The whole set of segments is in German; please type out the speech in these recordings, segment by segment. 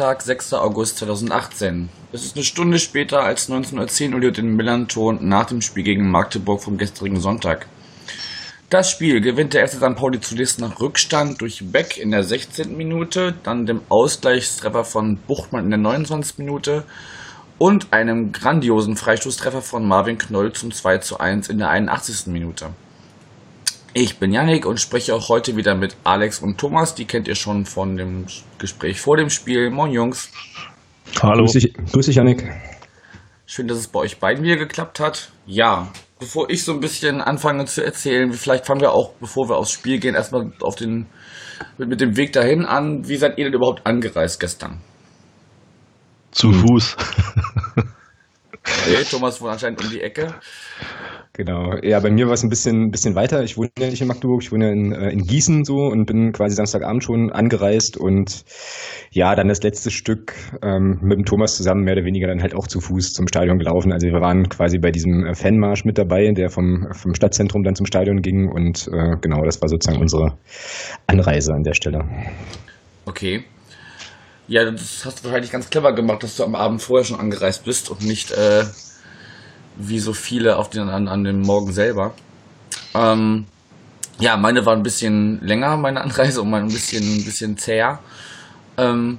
Montag, 6. August 2018. Es ist eine Stunde später als 19.10 Uhr den Millanton nach dem Spiel gegen Magdeburg vom gestrigen Sonntag. Das Spiel gewinnt der FC St. Pauli zunächst nach Rückstand durch Beck in der 16. Minute, dann dem Ausgleichstreffer von Buchtmann in der 29. Minute und einem grandiosen Freistoßtreffer von Marvin Knoll zum 2 zu 1 in der 81. Minute. Ich bin Yannick und spreche auch heute wieder mit Alex und Thomas. Die kennt ihr schon von dem Gespräch vor dem Spiel. Moin Jungs. Hallo. Grüß dich, grüß dich Yannick. Schön, dass es bei euch beiden wieder geklappt hat. Ja, bevor ich so ein bisschen anfange zu erzählen, vielleicht fangen wir auch, bevor wir aufs Spiel gehen, erstmal auf den, mit, mit dem Weg dahin an. Wie seid ihr denn überhaupt angereist gestern? Zu Fuß. Okay, Thomas wohnt anscheinend um die Ecke. Genau. Ja, bei mir war es ein bisschen, bisschen weiter. Ich wohne ja nicht in Magdeburg, ich wohne in, äh, in Gießen so und bin quasi Samstagabend schon angereist und ja, dann das letzte Stück ähm, mit dem Thomas zusammen mehr oder weniger dann halt auch zu Fuß zum Stadion gelaufen. Also wir waren quasi bei diesem äh, Fanmarsch mit dabei, der vom, vom Stadtzentrum dann zum Stadion ging und äh, genau, das war sozusagen unsere Anreise an der Stelle. Okay. Ja, das hast du wahrscheinlich ganz clever gemacht, dass du am Abend vorher schon angereist bist und nicht äh, wie so viele auf den, an, an dem Morgen selber. Ähm, ja, meine war ein bisschen länger, meine Anreise, und ein bisschen, ein bisschen zäher. Ähm,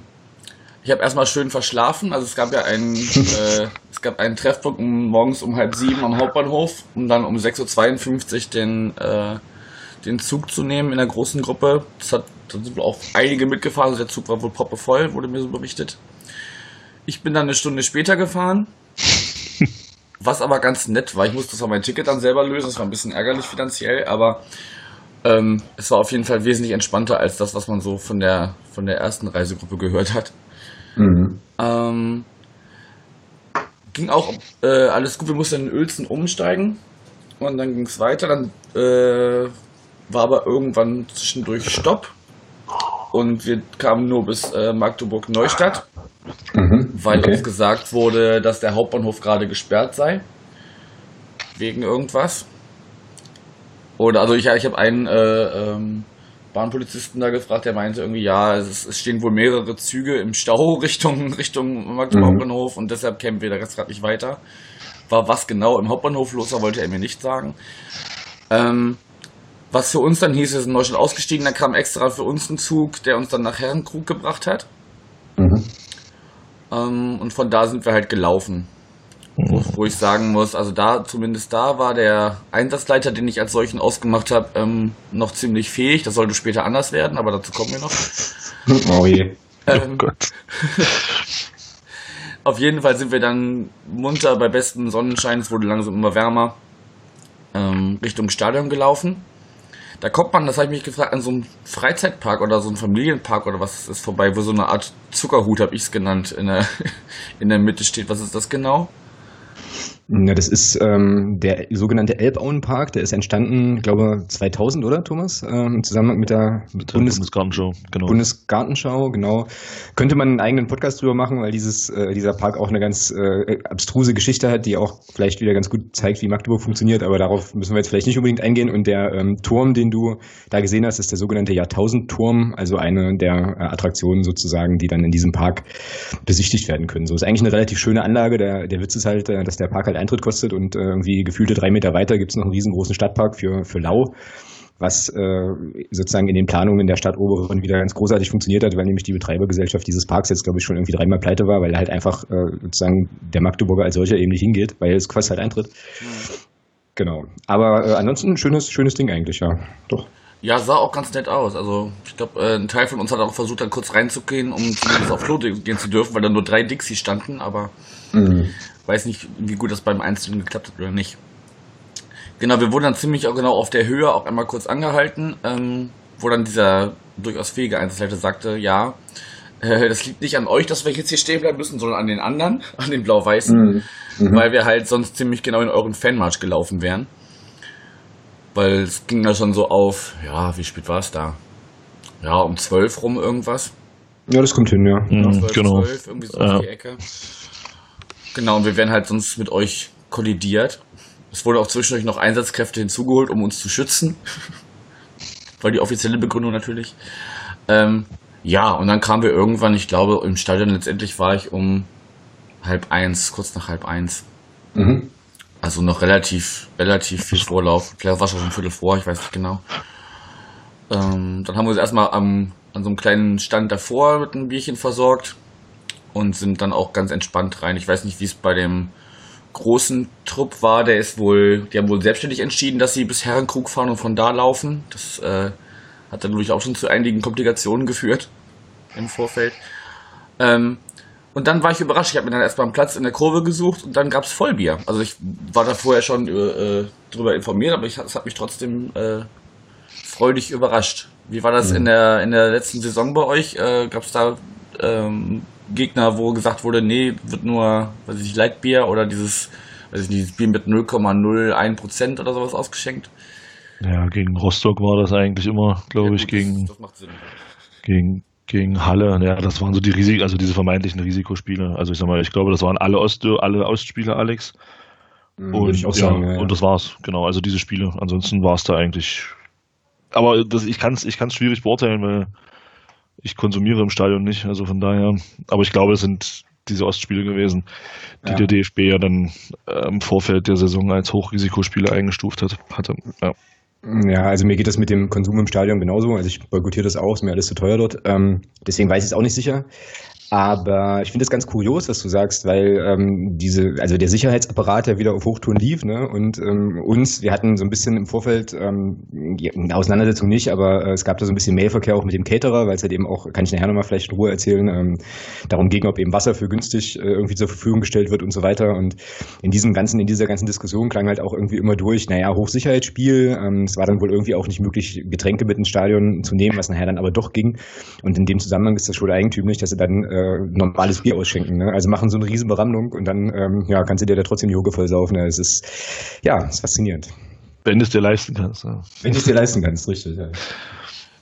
ich habe erstmal schön verschlafen. Also es gab ja einen, äh, es gab einen Treffpunkt um, morgens um halb sieben am Hauptbahnhof, um dann um 6.52 Uhr den, äh, den Zug zu nehmen in der großen Gruppe. Das hat, da sind wohl auch einige mitgefahren. Also der Zug war wohl proppevoll, wurde mir so berichtet. Ich bin dann eine Stunde später gefahren. Was aber ganz nett war, ich musste zwar mein Ticket dann selber lösen, das war ein bisschen ärgerlich finanziell, aber ähm, es war auf jeden Fall wesentlich entspannter als das, was man so von der, von der ersten Reisegruppe gehört hat. Mhm. Ähm, ging auch äh, alles gut, wir mussten in Uelzen umsteigen und dann ging es weiter, dann äh, war aber irgendwann zwischendurch Stopp und wir kamen nur bis äh, Magdeburg-Neustadt Mhm, weil okay. uns gesagt wurde, dass der Hauptbahnhof gerade gesperrt sei. Wegen irgendwas. Oder also ich, ich habe einen äh, ähm, Bahnpolizisten da gefragt, der meinte irgendwie, ja, es, es, stehen wohl mehrere Züge im Stau Richtung, Richtung Magdeburg mhm. Hauptbahnhof und deshalb kämen wir da ganz gerade nicht weiter. War was genau im Hauptbahnhof los war, wollte er mir nicht sagen. Ähm, was für uns dann hieß, wir sind in Neustadt ausgestiegen, da kam extra für uns ein Zug, der uns dann nach Herrenkrug gebracht hat. Mhm. Ähm, und von da sind wir halt gelaufen. Wo, mhm. wo, ich sagen muss, also da, zumindest da war der Einsatzleiter, den ich als solchen ausgemacht habe, ähm, noch ziemlich fähig. Das sollte später anders werden, aber dazu kommen wir noch. Oh je. Ähm, oh Gott. auf jeden Fall sind wir dann munter bei bestem Sonnenschein, es wurde langsam immer wärmer, ähm, Richtung Stadion gelaufen. Da kommt man, das habe ich mich gefragt, an so einem Freizeitpark oder so einem Familienpark oder was ist vorbei, wo so eine Art Zuckerhut, habe ich es genannt, in der, in der Mitte steht. Was ist das genau? Ja, das ist ähm, der sogenannte Elbauenpark. Der ist entstanden, glaube 2000, oder Thomas? Ähm, Im Zusammenhang mit der, mit Bundes Bundesgartenschau. Genau. Bundesgartenschau, genau. Könnte man einen eigenen Podcast drüber machen, weil dieses äh, dieser Park auch eine ganz äh, abstruse Geschichte hat, die auch vielleicht wieder ganz gut zeigt, wie Magdeburg funktioniert. Aber darauf müssen wir jetzt vielleicht nicht unbedingt eingehen. Und der ähm, Turm, den du da gesehen hast, ist der sogenannte Jahrtausendturm, also eine der äh, Attraktionen sozusagen, die dann in diesem Park besichtigt werden können. So ist eigentlich eine relativ schöne Anlage. Der der Witz ist halt, äh, dass der Park halt Eintritt kostet und äh, irgendwie gefühlte drei Meter weiter gibt es noch einen riesengroßen Stadtpark für, für Lau, was äh, sozusagen in den Planungen der Stadt Oberon wieder ganz großartig funktioniert hat, weil nämlich die Betreibergesellschaft dieses Parks jetzt, glaube ich, schon irgendwie dreimal pleite war, weil halt einfach äh, sozusagen der Magdeburger als solcher eben nicht hingeht, weil es kostet halt Eintritt. Mhm. Genau. Aber äh, ansonsten ein schönes, schönes Ding eigentlich, ja. Doch. Ja, sah auch ganz nett aus. Also ich glaube, äh, ein Teil von uns hat auch versucht, dann kurz reinzugehen, um zumindest auf Klo gehen zu dürfen, weil da nur drei Dixie standen, aber mhm. weiß nicht, wie gut das beim Einzelnen geklappt hat oder nicht. Genau, wir wurden dann ziemlich auch genau auf der Höhe auch einmal kurz angehalten, ähm, wo dann dieser durchaus fähige Einzelleiter sagte, ja, äh, das liegt nicht an euch, dass wir jetzt hier stehen bleiben müssen, sondern an den anderen, an den Blau-Weißen, mhm. mhm. weil wir halt sonst ziemlich genau in euren Fanmarsch gelaufen wären. Weil es ging da schon so auf, ja, wie spät war es da? Ja, um zwölf rum irgendwas. Ja, das kommt hin, ja. Mhm, 12, genau. 12, irgendwie so ja. die Ecke. Genau, und wir wären halt sonst mit euch kollidiert. Es wurde auch zwischendurch noch Einsatzkräfte hinzugeholt, um uns zu schützen. War die offizielle Begründung natürlich. Ähm, ja, und dann kamen wir irgendwann, ich glaube, im Stadion letztendlich war ich um halb eins, kurz nach halb eins. Mhm. Also noch relativ, relativ viel Vorlauf. Vielleicht war es schon ein Viertel vor, ich weiß nicht genau. Ähm, dann haben wir uns erstmal am, an so einem kleinen Stand davor mit einem Bierchen versorgt und sind dann auch ganz entspannt rein. Ich weiß nicht, wie es bei dem großen Trupp war. Der ist wohl, die haben wohl selbstständig entschieden, dass sie bis Herrenkrug fahren und von da laufen. Das äh, hat dann natürlich auch schon zu einigen Komplikationen geführt im Vorfeld. Ähm, und dann war ich überrascht. Ich habe mir dann erstmal einen Platz in der Kurve gesucht und dann gab es Vollbier. Also ich war da vorher schon äh, darüber informiert, aber es hat mich trotzdem äh, freudig überrascht. Wie war das mhm. in, der, in der letzten Saison bei euch? Äh, gab es da ähm, Gegner, wo gesagt wurde, nee, wird nur, weiß ich nicht, Leitbier oder dieses, weiß ich nicht, dieses Bier mit 0,01% oder sowas ausgeschenkt? Ja, gegen Rostock war das eigentlich immer, glaube ja, ich, gegen, das, das gegen, gegen Halle. Ja, das waren so die Risik, also diese vermeintlichen Risikospiele. Also ich sag mal, ich glaube, das waren alle Ost, alle Ostspiele, Alex. Mhm, und, auch sagen, ja, ja. und das war's, genau. Also diese Spiele. Ansonsten war es da eigentlich. Aber das, ich kann es ich kann's schwierig beurteilen, weil ich konsumiere im Stadion nicht, also von daher. Aber ich glaube, es sind diese Ostspiele gewesen, die ja. der DFB ja dann äh, im Vorfeld der Saison als Hochrisikospiele eingestuft hat, hatte. Ja. Ja, also mir geht das mit dem Konsum im Stadion genauso. Also ich boykottiere das auch, ist mir alles zu teuer dort. Ähm, deswegen weiß ich es auch nicht sicher. Aber ich finde es ganz kurios, was du sagst, weil ähm, diese, also der Sicherheitsapparat ja wieder auf Hochtouren lief, ne? Und ähm, uns, wir hatten so ein bisschen im Vorfeld ähm, eine Auseinandersetzung nicht, aber äh, es gab da so ein bisschen Mailverkehr auch mit dem Caterer, weil es halt eben auch, kann ich nachher nochmal vielleicht in Ruhe erzählen, ähm, darum ging, ob eben Wasser für günstig äh, irgendwie zur Verfügung gestellt wird und so weiter. Und in diesem ganzen, in dieser ganzen Diskussion klang halt auch irgendwie immer durch, naja, Hochsicherheitsspiel. Ähm, es war dann wohl irgendwie auch nicht möglich, Getränke mit ins Stadion zu nehmen, was nachher dann aber doch ging. Und in dem Zusammenhang ist das schon eigentümlich, dass sie dann äh, äh, normales Bier ausschenken. Ne? Also machen so eine riesen Beramlung und dann ähm, ja, kannst du dir da trotzdem die Hucke voll saufen. Es ist, ja, ist faszinierend. Wenn du es dir leisten kannst. Ja. Wenn du es dir leisten kannst, richtig. Ja.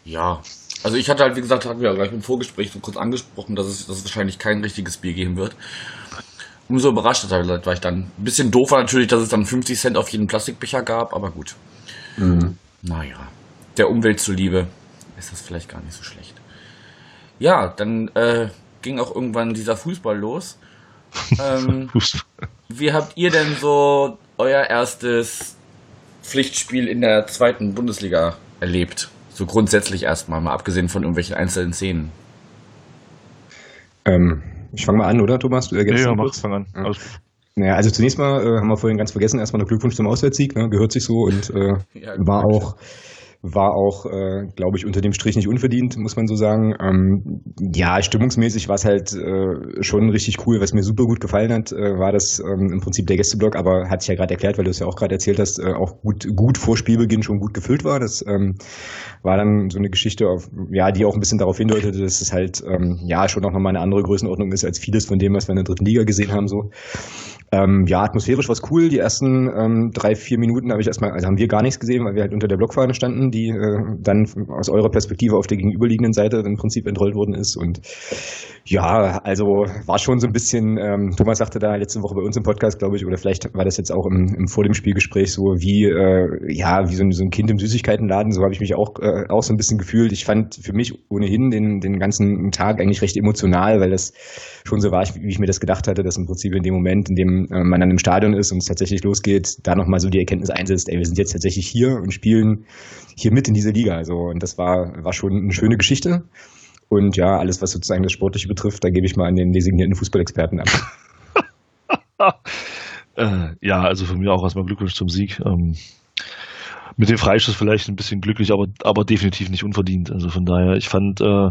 ja. Also ich hatte halt, wie gesagt, hatten wir ja gleich im Vorgespräch so kurz angesprochen, dass es, dass es wahrscheinlich kein richtiges Bier geben wird. Umso überrascht war ich dann. Ein bisschen doof war natürlich, dass es dann 50 Cent auf jeden Plastikbecher gab, aber gut. Mhm. Naja, der Umwelt zuliebe ist das vielleicht gar nicht so schlecht. Ja, dann äh, ging auch irgendwann dieser Fußball los. Ähm, wie habt ihr denn so euer erstes Pflichtspiel in der zweiten Bundesliga erlebt? So grundsätzlich erstmal, mal abgesehen von irgendwelchen einzelnen Szenen. Ähm, ich fange mal an, oder Thomas? Du ergänzt ja, ja, mach, fang an. Ja. Naja, also zunächst mal äh, haben wir vorhin ganz vergessen, erstmal noch Glückwunsch zum Auswärtssieg, ne? gehört sich so und äh, ja, war auch war auch, äh, glaube ich, unter dem Strich nicht unverdient, muss man so sagen. Ähm, ja, stimmungsmäßig war es halt äh, schon richtig cool. Was mir super gut gefallen hat, äh, war das ähm, im Prinzip der Gästeblock, aber hat sich ja gerade erklärt, weil du es ja auch gerade erzählt hast, äh, auch gut, gut vor Spielbeginn schon gut gefüllt war. Das ähm, war dann so eine Geschichte, auf, ja, die auch ein bisschen darauf hindeutete, dass es halt ähm, ja schon auch nochmal eine andere Größenordnung ist als vieles von dem, was wir in der dritten Liga gesehen haben. So. Ähm, ja, atmosphärisch war es cool. Die ersten ähm, drei, vier Minuten habe ich erstmal, also haben wir gar nichts gesehen, weil wir halt unter der Blockfahne standen, die äh, dann aus eurer Perspektive auf der gegenüberliegenden Seite im Prinzip entrollt worden ist. Und ja, also war schon so ein bisschen, ähm, Thomas sagte da letzte Woche bei uns im Podcast, glaube ich, oder vielleicht war das jetzt auch im, im vor dem Spielgespräch so wie, äh, ja, wie so ein, so ein Kind im Süßigkeitenladen, so habe ich mich auch, äh, auch so ein bisschen gefühlt. Ich fand für mich ohnehin den, den ganzen Tag eigentlich recht emotional, weil das schon so war, wie ich mir das gedacht hatte, dass im Prinzip in dem Moment, in dem äh, man dann im Stadion ist und es tatsächlich losgeht, da nochmal so die Erkenntnis einsetzt, ey, wir sind jetzt tatsächlich hier und spielen hier mit in dieser Liga. Also, und das war, war schon eine schöne Geschichte. Und ja, alles, was sozusagen das Sportliche betrifft, da gebe ich mal an den designierten Fußballexperten ab. äh, ja, also von mir auch erstmal Glückwunsch zum Sieg. Ähm, mit dem Freischuss vielleicht ein bisschen glücklich, aber, aber definitiv nicht unverdient. Also von daher, ich fand äh,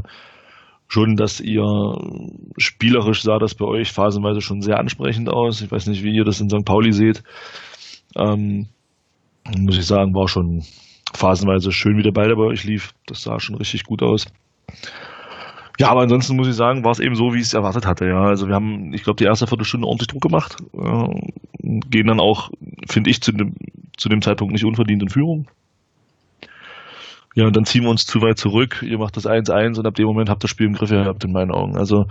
schon, dass ihr spielerisch sah das bei euch phasenweise schon sehr ansprechend aus. Ich weiß nicht, wie ihr das in St. Pauli seht. Ähm, muss ich sagen, war schon phasenweise schön, wie der Ball bei euch lief. Das sah schon richtig gut aus. Ja, aber ansonsten muss ich sagen, war es eben so, wie ich es erwartet hatte. Ja, also wir haben, ich glaube, die erste Viertelstunde ordentlich Druck gemacht, äh, gehen dann auch, finde ich, zu dem, zu dem Zeitpunkt nicht unverdient in Führung. Ja, und dann ziehen wir uns zu weit zurück. Ihr macht das 1-1 und ab dem Moment habt ihr das Spiel im Griff gehabt, in meinen Augen. Also,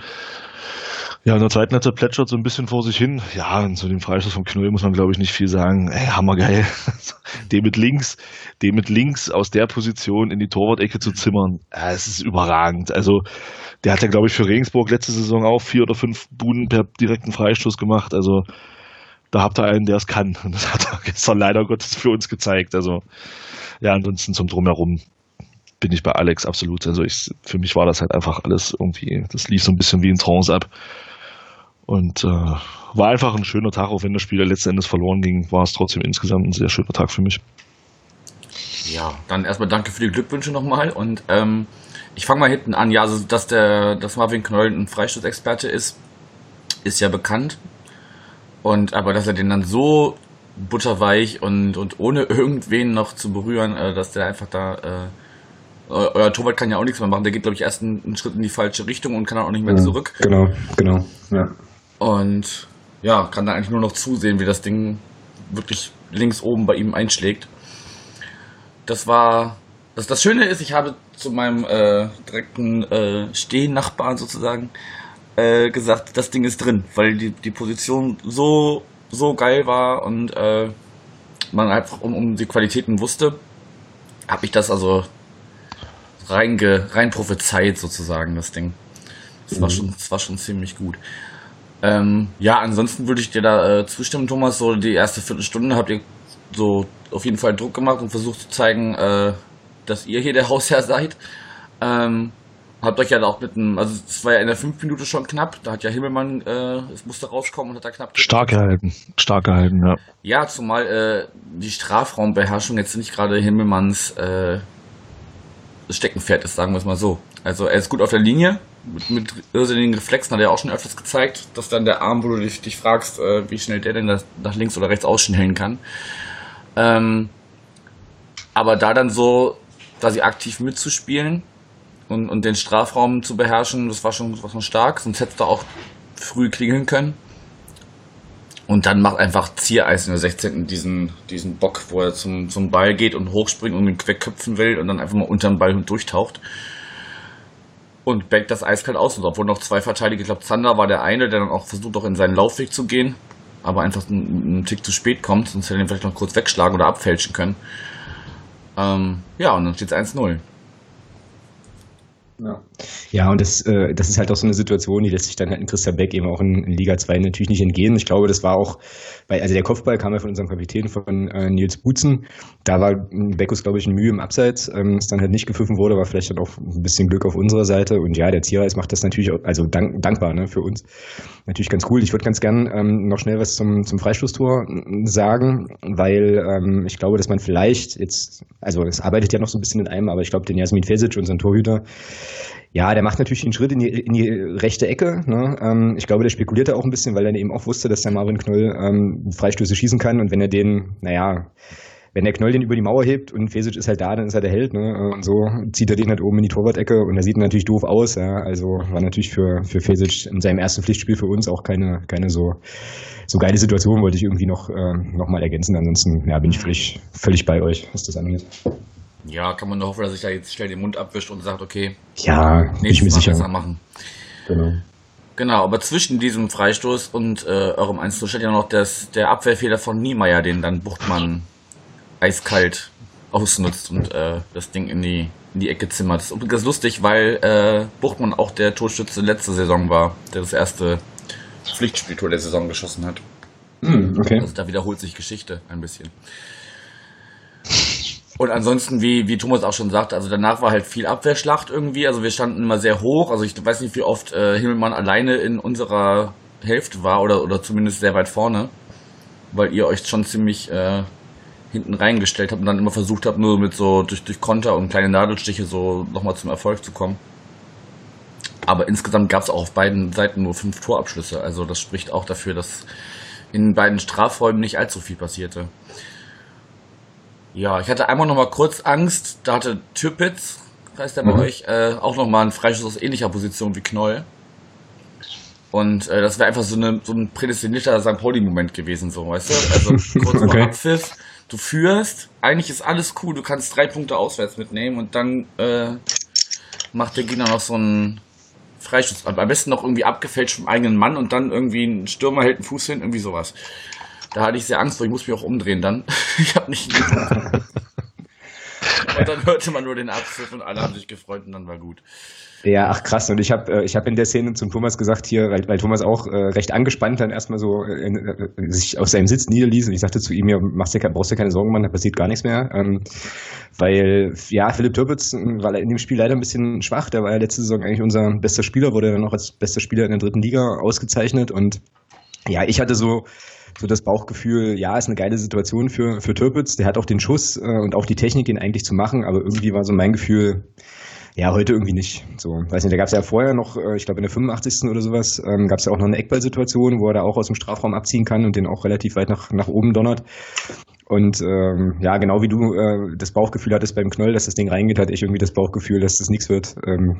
Ja, in der zweiten Halbzeit plätschert so ein bisschen vor sich hin. Ja, und zu dem Freistoß vom Knoll muss man, glaube ich, nicht viel sagen. Ey, hammergeil. den mit links, den mit links aus der Position in die Torwart-Ecke zu zimmern, es ist überragend. Also, der hat ja, glaube ich, für Regensburg letzte Saison auch vier oder fünf Buden per direkten Freistoß gemacht. Also, da habt ihr einen, der es kann. Und das hat er gestern leider Gottes für uns gezeigt. Also, ja, ansonsten zum Drumherum bin ich bei Alex absolut. Also ich, für mich war das halt einfach alles irgendwie, das lief so ein bisschen wie ein Trance ab. Und äh, war einfach ein schöner Tag, auch wenn das Spiel letzten Endes verloren ging, war es trotzdem insgesamt ein sehr schöner Tag für mich. Ja, dann erstmal danke für die Glückwünsche nochmal und ähm, ich fange mal hinten an. Ja, also dass der, dass Marvin Knoll ein Freistoßexperte ist, ist ja bekannt. Und aber dass er den dann so butterweich und, und ohne irgendwen noch zu berühren, äh, dass der einfach da äh, euer Torwart kann ja auch nichts mehr machen. Der geht, glaube ich, erst einen, Schritt in die falsche Richtung und kann dann auch nicht mehr ja, zurück. Genau, genau, ja. Und ja, kann da eigentlich nur noch zusehen, wie das Ding wirklich links oben bei ihm einschlägt. Das war. Das, das Schöne ist, ich habe zu meinem äh, direkten äh, Stehnachbarn sozusagen äh, gesagt, das Ding ist drin, weil die, die Position so, so geil war und äh, man einfach um, um die Qualitäten wusste, habe ich das also reinge, rein prophezeit sozusagen, das Ding. Das, mhm. war, schon, das war schon ziemlich gut. Ähm, ja, ansonsten würde ich dir da äh, zustimmen, Thomas. So die erste Viertelstunde habt ihr so auf jeden Fall Druck gemacht und versucht zu zeigen, äh, dass ihr hier der Hausherr seid. Ähm, habt euch ja auch mit einem, also es war ja in der fünf Minute schon knapp, da hat ja Himmelmann, äh, es musste rauskommen und hat da knapp. Stark gehalten, stark gehalten, ja. Ja, zumal äh, die Strafraumbeherrschung jetzt nicht gerade Himmelmanns äh, Steckenpferd ist, sagen wir es mal so. Also er ist gut auf der Linie, mit, mit irrsinnigen Reflexen hat er auch schon öfters gezeigt, dass dann der Arm, wo du dich, dich fragst, äh, wie schnell der denn das nach links oder rechts ausschnellen kann. Ähm, aber da dann so, da sie aktiv mitzuspielen und, und den Strafraum zu beherrschen, das war schon, war schon stark, sonst hättest du auch früh klingeln können. Und dann macht einfach Ziereis in der 16. diesen, diesen Bock, wo er zum, zum Ball geht und hochspringt und ihn wegköpfen will und dann einfach mal unter den Ball durchtaucht. Und backt das eiskalt aus. Und obwohl noch zwei Verteidiger, ich glaube, Zander war der eine, der dann auch versucht, auch in seinen Laufweg zu gehen, aber einfach einen, einen Tick zu spät kommt, sonst hätte er ihn vielleicht noch kurz wegschlagen oder abfälschen können. Ähm, ja, und dann steht es 1-0. Ja. und das, äh, das ist halt auch so eine Situation, die lässt sich dann halt in Christian Beck eben auch in, in, Liga 2 natürlich nicht entgehen. Ich glaube, das war auch, bei, also der Kopfball kam ja von unserem Kapitän, von äh, Nils Butzen. Da war Beckus, glaube ich, ein Mühe im Abseits, ähm, es dann halt nicht gepfiffen wurde, war vielleicht dann auch ein bisschen Glück auf unserer Seite. Und ja, der Zierreis macht das natürlich auch, also dank, dankbar ne, für uns. Natürlich ganz cool. Ich würde ganz gern ähm, noch schnell was zum, zum Freistoßtor sagen, weil ähm, ich glaube, dass man vielleicht jetzt, also es arbeitet ja noch so ein bisschen in einem, aber ich glaube, den Jasmin Fesic, unseren Torhüter, ja, der macht natürlich einen Schritt in die, in die rechte Ecke. Ne? Ähm, ich glaube, der spekuliert da auch ein bisschen, weil er eben auch wusste, dass der Marvin Knoll ähm, Freistöße schießen kann. Und wenn er den, naja, wenn der Knoll den über die Mauer hebt und Fesic ist halt da, dann ist er der Held. Ne? Und so zieht er den halt oben in die Torwart-Ecke und er sieht natürlich doof aus. Ja? Also war natürlich für, für Fesic in seinem ersten Pflichtspiel für uns auch keine, keine so, so geile Situation, wollte ich irgendwie noch, äh, noch mal ergänzen. Ansonsten ja, bin ich völlig, völlig bei euch, was das angeht. Ja, kann man nur hoffen, dass sich da jetzt schnell den Mund abwischt und sagt, okay, ja, ich mir sicher machen. Genau. Genau, aber zwischen diesem Freistoß und äh, eurem 1 steht ja noch das, der Abwehrfehler von Niemeyer, den dann Buchtmann eiskalt ausnutzt und äh, das Ding in die, in die Ecke zimmert. Das ist übrigens lustig, weil äh, Buchtmann auch der Torschütze letzte Saison war, der das erste Pflichtspieltor der Saison geschossen hat. Mm, okay. Also da wiederholt sich Geschichte ein bisschen. Und ansonsten, wie, wie Thomas auch schon sagt, also danach war halt viel Abwehrschlacht irgendwie. Also wir standen immer sehr hoch. Also ich weiß nicht, wie oft äh, Himmelmann alleine in unserer Hälfte war oder, oder zumindest sehr weit vorne. Weil ihr euch schon ziemlich äh, hinten reingestellt habt und dann immer versucht habt, nur mit so durch, durch Konter und kleine Nadelstiche so nochmal zum Erfolg zu kommen. Aber insgesamt gab es auch auf beiden Seiten nur fünf Torabschlüsse. Also das spricht auch dafür, dass in beiden Strafräumen nicht allzu viel passierte. Ja, ich hatte einmal noch mal kurz Angst. Da hatte Türpitz, heißt der bei mhm. euch, äh, auch noch mal einen Freischuss aus ähnlicher Position wie Knoll. Und äh, das wäre einfach so, eine, so ein prädestinierter St. Pauli-Moment gewesen, so, weißt du? Also kurz okay. vor Abpfiff, du führst, eigentlich ist alles cool, du kannst drei Punkte auswärts mitnehmen und dann äh, macht der Gegner noch so einen Freischuss. Am besten noch irgendwie abgefälscht vom eigenen Mann und dann irgendwie ein Stürmer hält einen Fuß hin, irgendwie sowas. Da hatte ich sehr Angst vor, ich muss mich auch umdrehen dann. ich habe nicht. und dann hörte man nur den Abpfiff und alle haben sich gefreut und dann war gut. Ja, ach krass. Und ich habe äh, ich hab in der Szene zum Thomas gesagt hier, weil, weil Thomas auch äh, recht angespannt dann erstmal so äh, äh, sich aus seinem Sitz niederließ. Und ich sagte zu ihm, ja, machst dir, brauchst dir keine Sorgen, Mann, da passiert gar nichts mehr. Ähm, weil, ja, Philipp Türpitz war in dem Spiel leider ein bisschen schwach. Der war ja letzte Saison eigentlich unser bester Spieler, wurde dann auch als bester Spieler in der dritten Liga ausgezeichnet. Und ja, ich hatte so so das Bauchgefühl, ja, ist eine geile Situation für, für Türpitz. Der hat auch den Schuss äh, und auch die Technik, ihn eigentlich zu machen, aber irgendwie war so mein Gefühl, ja, heute irgendwie nicht. So, weiß nicht, da gab es ja vorher noch, äh, ich glaube in der 85. oder sowas, ähm, gab es ja auch noch eine Eckballsituation, wo er da auch aus dem Strafraum abziehen kann und den auch relativ weit nach, nach oben donnert. Und ähm, ja, genau wie du äh, das Bauchgefühl hattest beim Knoll, dass das Ding reingeht, hatte ich irgendwie das Bauchgefühl, dass das nichts wird. Ähm,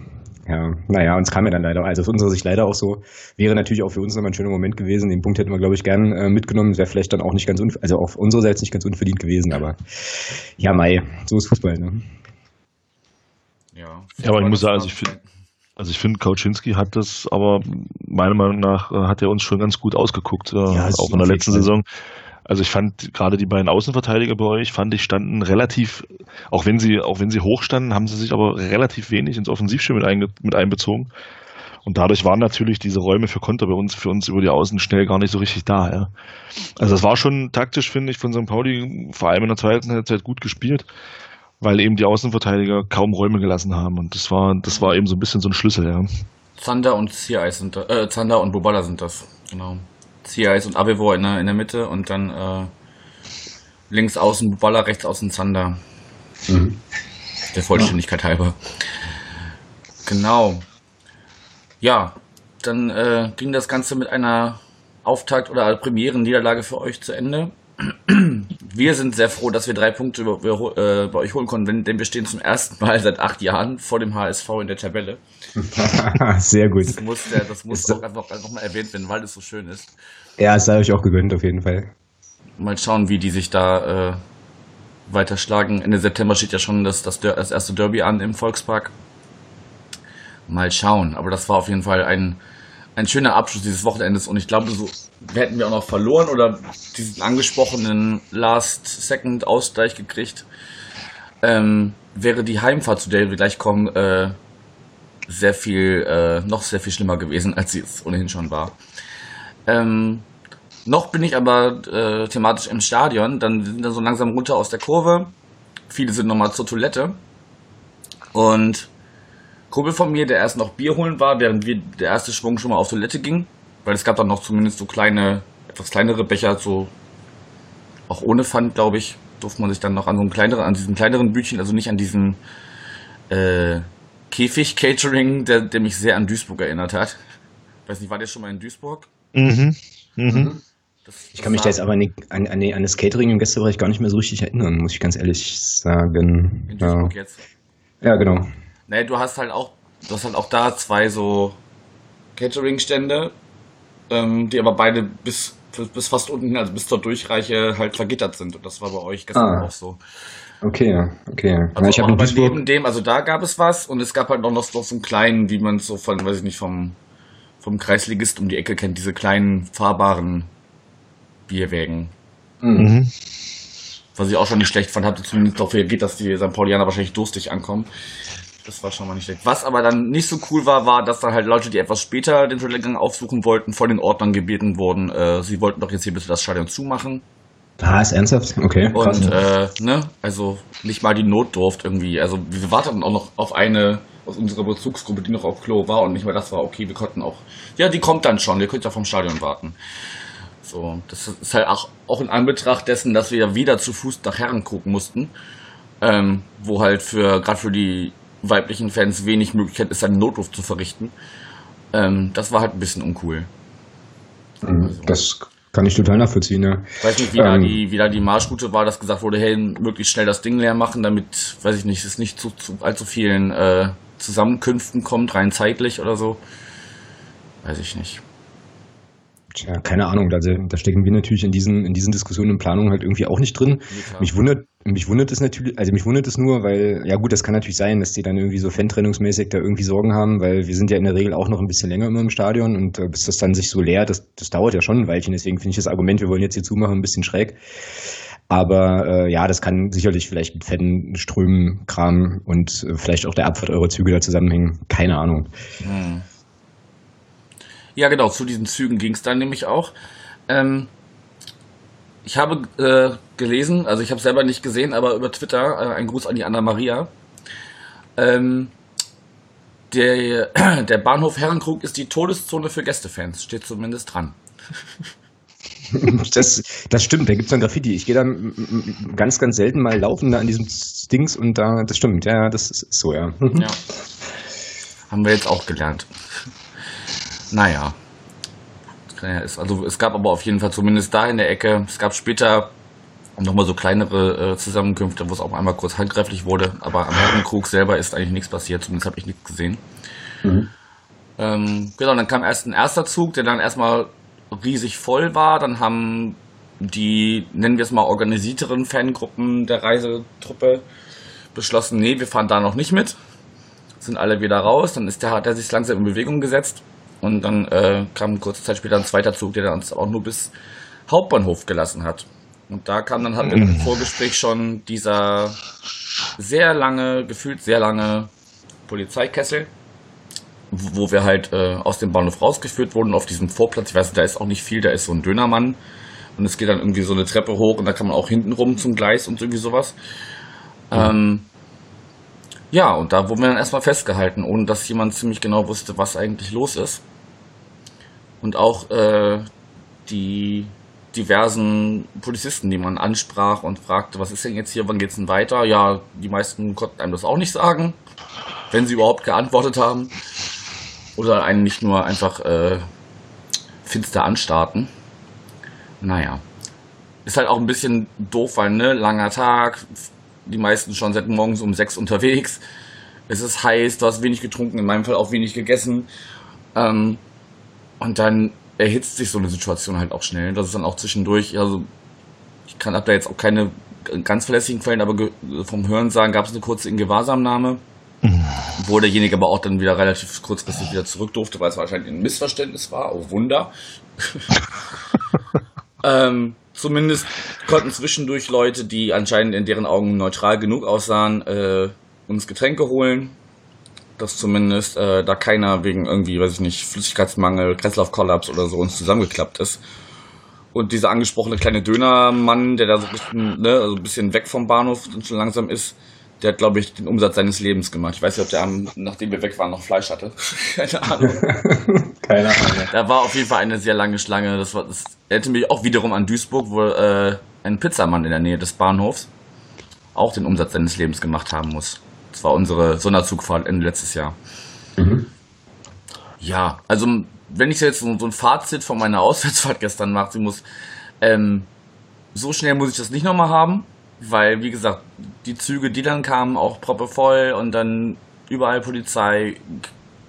ja, naja, und es kam ja dann leider, also aus unserer Sicht leider auch so. Wäre natürlich auch für uns nochmal ein schöner Moment gewesen. Den Punkt hätten wir, glaube ich, gern äh, mitgenommen. Wäre vielleicht dann auch nicht ganz, also auf unserer Seite nicht ganz unverdient gewesen, aber ja, Mai, so ist Fußball, ne? Ja, ja aber ich muss sagen, also ich finde, also ich finde, Kauczynski hat das, aber meiner Meinung nach äh, hat er uns schon ganz gut ausgeguckt, äh, ja, auch in der letzten Saison. Also ich fand gerade die beiden Außenverteidiger bei euch, fand ich, standen relativ, auch wenn sie, auch wenn sie hoch standen, haben sie sich aber relativ wenig ins Offensivspiel mit, einge, mit einbezogen. Und dadurch waren natürlich diese Räume für Konter bei uns, für uns über die Außen schnell gar nicht so richtig da. Ja. Also das war schon taktisch, finde ich, von St. Pauli, vor allem in der zweiten Halbzeit gut gespielt weil eben die Außenverteidiger kaum Räume gelassen haben. Und das war, das war eben so ein bisschen so ein Schlüssel, ja. Zander und Ziereis sind da, äh, Zander und Boballa sind das, genau. Ziereis und Avevor in der, in der Mitte und dann äh, links außen Boballa, rechts außen Zander. Mhm. Der Vollständigkeit ja. halber. Genau. Ja, dann äh, ging das Ganze mit einer Auftakt- oder Premieren-Niederlage für euch zu Ende wir sind sehr froh, dass wir drei Punkte äh, bei euch holen konnten, denn wir stehen zum ersten Mal seit acht Jahren vor dem HSV in der Tabelle. sehr gut. Das muss, der, das muss auch einfach, einfach mal erwähnt werden, weil es so schön ist. Ja, es sei euch auch gegönnt, auf jeden Fall. Mal schauen, wie die sich da äh, weiterschlagen. Ende September steht ja schon das, das, das erste Derby an im Volkspark. Mal schauen. Aber das war auf jeden Fall ein, ein schöner Abschluss dieses Wochenendes und ich glaube, so hätten wir auch noch verloren oder diesen angesprochenen Last-Second-Ausgleich gekriegt, ähm, wäre die Heimfahrt, zu der wir gleich kommen, äh, sehr viel, äh, noch sehr viel schlimmer gewesen, als sie es ohnehin schon war. Ähm, noch bin ich aber äh, thematisch im Stadion, dann sind wir so langsam runter aus der Kurve. Viele sind nochmal zur Toilette. Und Kumpel von mir, der erst noch Bier holen war, während wir der erste Schwung schon mal auf Toilette ging, weil es gab dann noch zumindest so kleine, etwas kleinere Becher, so auch ohne Pfand, glaube ich, durfte man sich dann noch an so einem kleineren, an diesem kleineren Bütchen, also nicht an diesem äh, Käfig-Catering, der, der mich sehr an Duisburg erinnert hat. Weiß nicht, war der schon mal in Duisburg? Mhm. Mhm. mhm. Ich kann mich da jetzt aber an, an, an, das Catering im Gästebereich gar nicht mehr so richtig erinnern, muss ich ganz ehrlich sagen. In Duisburg ja. jetzt? Ja, genau. Nee, du hast halt auch, du hast halt auch da zwei so Catering-Stände, ähm, die aber beide bis, bis fast unten, also bis zur Durchreiche halt vergittert sind. Und das war bei euch gestern ah. auch so. Okay, okay. Also ich aber neben dem, also da gab es was und es gab halt noch, noch so einen kleinen, wie man es so von, weiß ich nicht, vom, vom Kreisligist um die Ecke kennt, diese kleinen fahrbaren Bierwägen. Mhm. Was ich auch schon nicht schlecht fand, hatte zumindest dafür geht, dass die St. Paulianer wahrscheinlich durstig ankommen. Das war schon mal nicht schlecht. Was aber dann nicht so cool war, war, dass dann halt Leute, die etwas später den Toilettengang aufsuchen wollten, von den Ordnern gebeten wurden, äh, sie wollten doch jetzt hier bitte das Stadion zumachen. Ah, ist ernsthaft? Okay. Und, äh, ne, also nicht mal die Not durfte irgendwie. Also wir warteten auch noch auf eine aus unserer Bezugsgruppe, die noch auf Klo war und nicht mal das war okay. Wir konnten auch, ja, die kommt dann schon, ihr könnt ja vom Stadion warten. So, das ist halt auch, auch in Anbetracht dessen, dass wir ja wieder zu Fuß nach Herren gucken mussten. Ähm, wo halt für, gerade für die weiblichen Fans wenig Möglichkeit ist, einen Notruf zu verrichten. Ähm, das war halt ein bisschen uncool. Mhm, also, das kann ich total nachvollziehen, ja. Ich weiß nicht, wie, ähm, da die, wie da die Marschroute war, dass gesagt wurde, hey, möglichst schnell das Ding leer machen, damit, weiß ich nicht, es nicht zu, zu allzu vielen äh, Zusammenkünften kommt, rein zeitlich oder so. Weiß ich nicht. Tja, keine Ahnung, da, da stecken wir natürlich in diesen, in diesen Diskussionen und Planungen halt irgendwie auch nicht drin. Ja, mich wundert, mich wundert es natürlich, also mich wundert es nur, weil, ja gut, das kann natürlich sein, dass die dann irgendwie so Fantrennungsmäßig da irgendwie Sorgen haben, weil wir sind ja in der Regel auch noch ein bisschen länger immer im Stadion und äh, bis das dann sich so leert, das, das dauert ja schon ein Weilchen, deswegen finde ich das Argument, wir wollen jetzt hier zumachen, ein bisschen schräg. Aber äh, ja, das kann sicherlich vielleicht mit Fetten, Strömen, Kram und äh, vielleicht auch der Abfahrt eurer Züge da zusammenhängen. Keine Ahnung. Hm. Ja, genau, zu diesen Zügen ging es dann nämlich auch. Ähm, ich habe äh, gelesen, also ich habe selber nicht gesehen, aber über Twitter, äh, ein Gruß an die Anna Maria. Ähm, der, der Bahnhof Herrenkrug ist die Todeszone für Gästefans, steht zumindest dran. Das, das stimmt, da gibt es ein Graffiti. Ich gehe da ganz, ganz selten mal laufen da an diesem Dings und da, das stimmt, ja, das ist so, ja. ja. Haben wir jetzt auch gelernt. Naja. Also es gab aber auf jeden Fall zumindest da in der Ecke, es gab später nochmal so kleinere äh, Zusammenkünfte, wo es auch einmal kurz handgreiflich wurde, aber am Herrenkrug selber ist eigentlich nichts passiert, zumindest habe ich nichts gesehen. Mhm. Ähm, genau, dann kam erst ein erster Zug, der dann erstmal riesig voll war, dann haben die, nennen wir es mal, organisierteren Fangruppen der Reisetruppe beschlossen, nee, wir fahren da noch nicht mit, sind alle wieder raus, dann ist der, hat er sich langsam in Bewegung gesetzt und dann äh, kam kurze Zeit später ein zweiter Zug, der uns auch nur bis Hauptbahnhof gelassen hat. Und da kam dann halt im mhm. Vorgespräch schon dieser sehr lange, gefühlt sehr lange Polizeikessel, wo wir halt äh, aus dem Bahnhof rausgeführt wurden auf diesem Vorplatz. Ich weiß, da ist auch nicht viel, da ist so ein Dönermann und es geht dann irgendwie so eine Treppe hoch und da kann man auch hinten rum zum Gleis und irgendwie sowas. Ähm, ja, und da wurden wir dann erstmal festgehalten, ohne dass jemand ziemlich genau wusste, was eigentlich los ist. Und auch äh, die diversen Polizisten, die man ansprach und fragte, was ist denn jetzt hier, wann geht's denn weiter? Ja, die meisten konnten einem das auch nicht sagen, wenn sie überhaupt geantwortet haben. Oder einen nicht nur einfach äh, finster anstarten. Naja. Ist halt auch ein bisschen doof, weil, ne, langer Tag, die meisten schon seit morgens um sechs unterwegs. Es ist heiß, du hast wenig getrunken, in meinem Fall auch wenig gegessen. Ähm, und dann erhitzt sich so eine Situation halt auch schnell. Das ist dann auch zwischendurch, also ich kann hab da jetzt auch keine ganz verlässlichen Quellen, aber vom Hören sagen gab es eine kurze Ingewahrsamnahme. Wo derjenige aber auch dann wieder relativ kurzfristig wieder zurück durfte, weil es wahrscheinlich ein Missverständnis war. Oh Wunder. ähm, Zumindest konnten zwischendurch Leute, die anscheinend in deren Augen neutral genug aussahen, äh, uns Getränke holen. Dass zumindest äh, da keiner wegen irgendwie, weiß ich nicht, Flüssigkeitsmangel, Kreislaufkollaps oder so uns zusammengeklappt ist. Und dieser angesprochene kleine Dönermann, der da so ein bisschen, ne, also ein bisschen weg vom Bahnhof schon langsam ist, der hat, glaube ich, den Umsatz seines Lebens gemacht. Ich weiß nicht, ob der, nachdem wir weg waren, noch Fleisch hatte. Keine Ahnung. Keine Ahnung. Da war auf jeden Fall eine sehr lange Schlange. Das, war, das erinnerte mich auch wiederum an Duisburg, wo äh, ein Pizzamann in der Nähe des Bahnhofs auch den Umsatz seines Lebens gemacht haben muss. Das war unsere Sonderzugfahrt Ende letztes Jahr. Mhm. Ja, also wenn ich jetzt so, ein Fazit von meiner Auswärtsfahrt gestern machen muss, ähm, so schnell muss ich das nicht nochmal haben weil, wie gesagt, die Züge, die dann kamen, auch proppevoll und dann überall Polizei,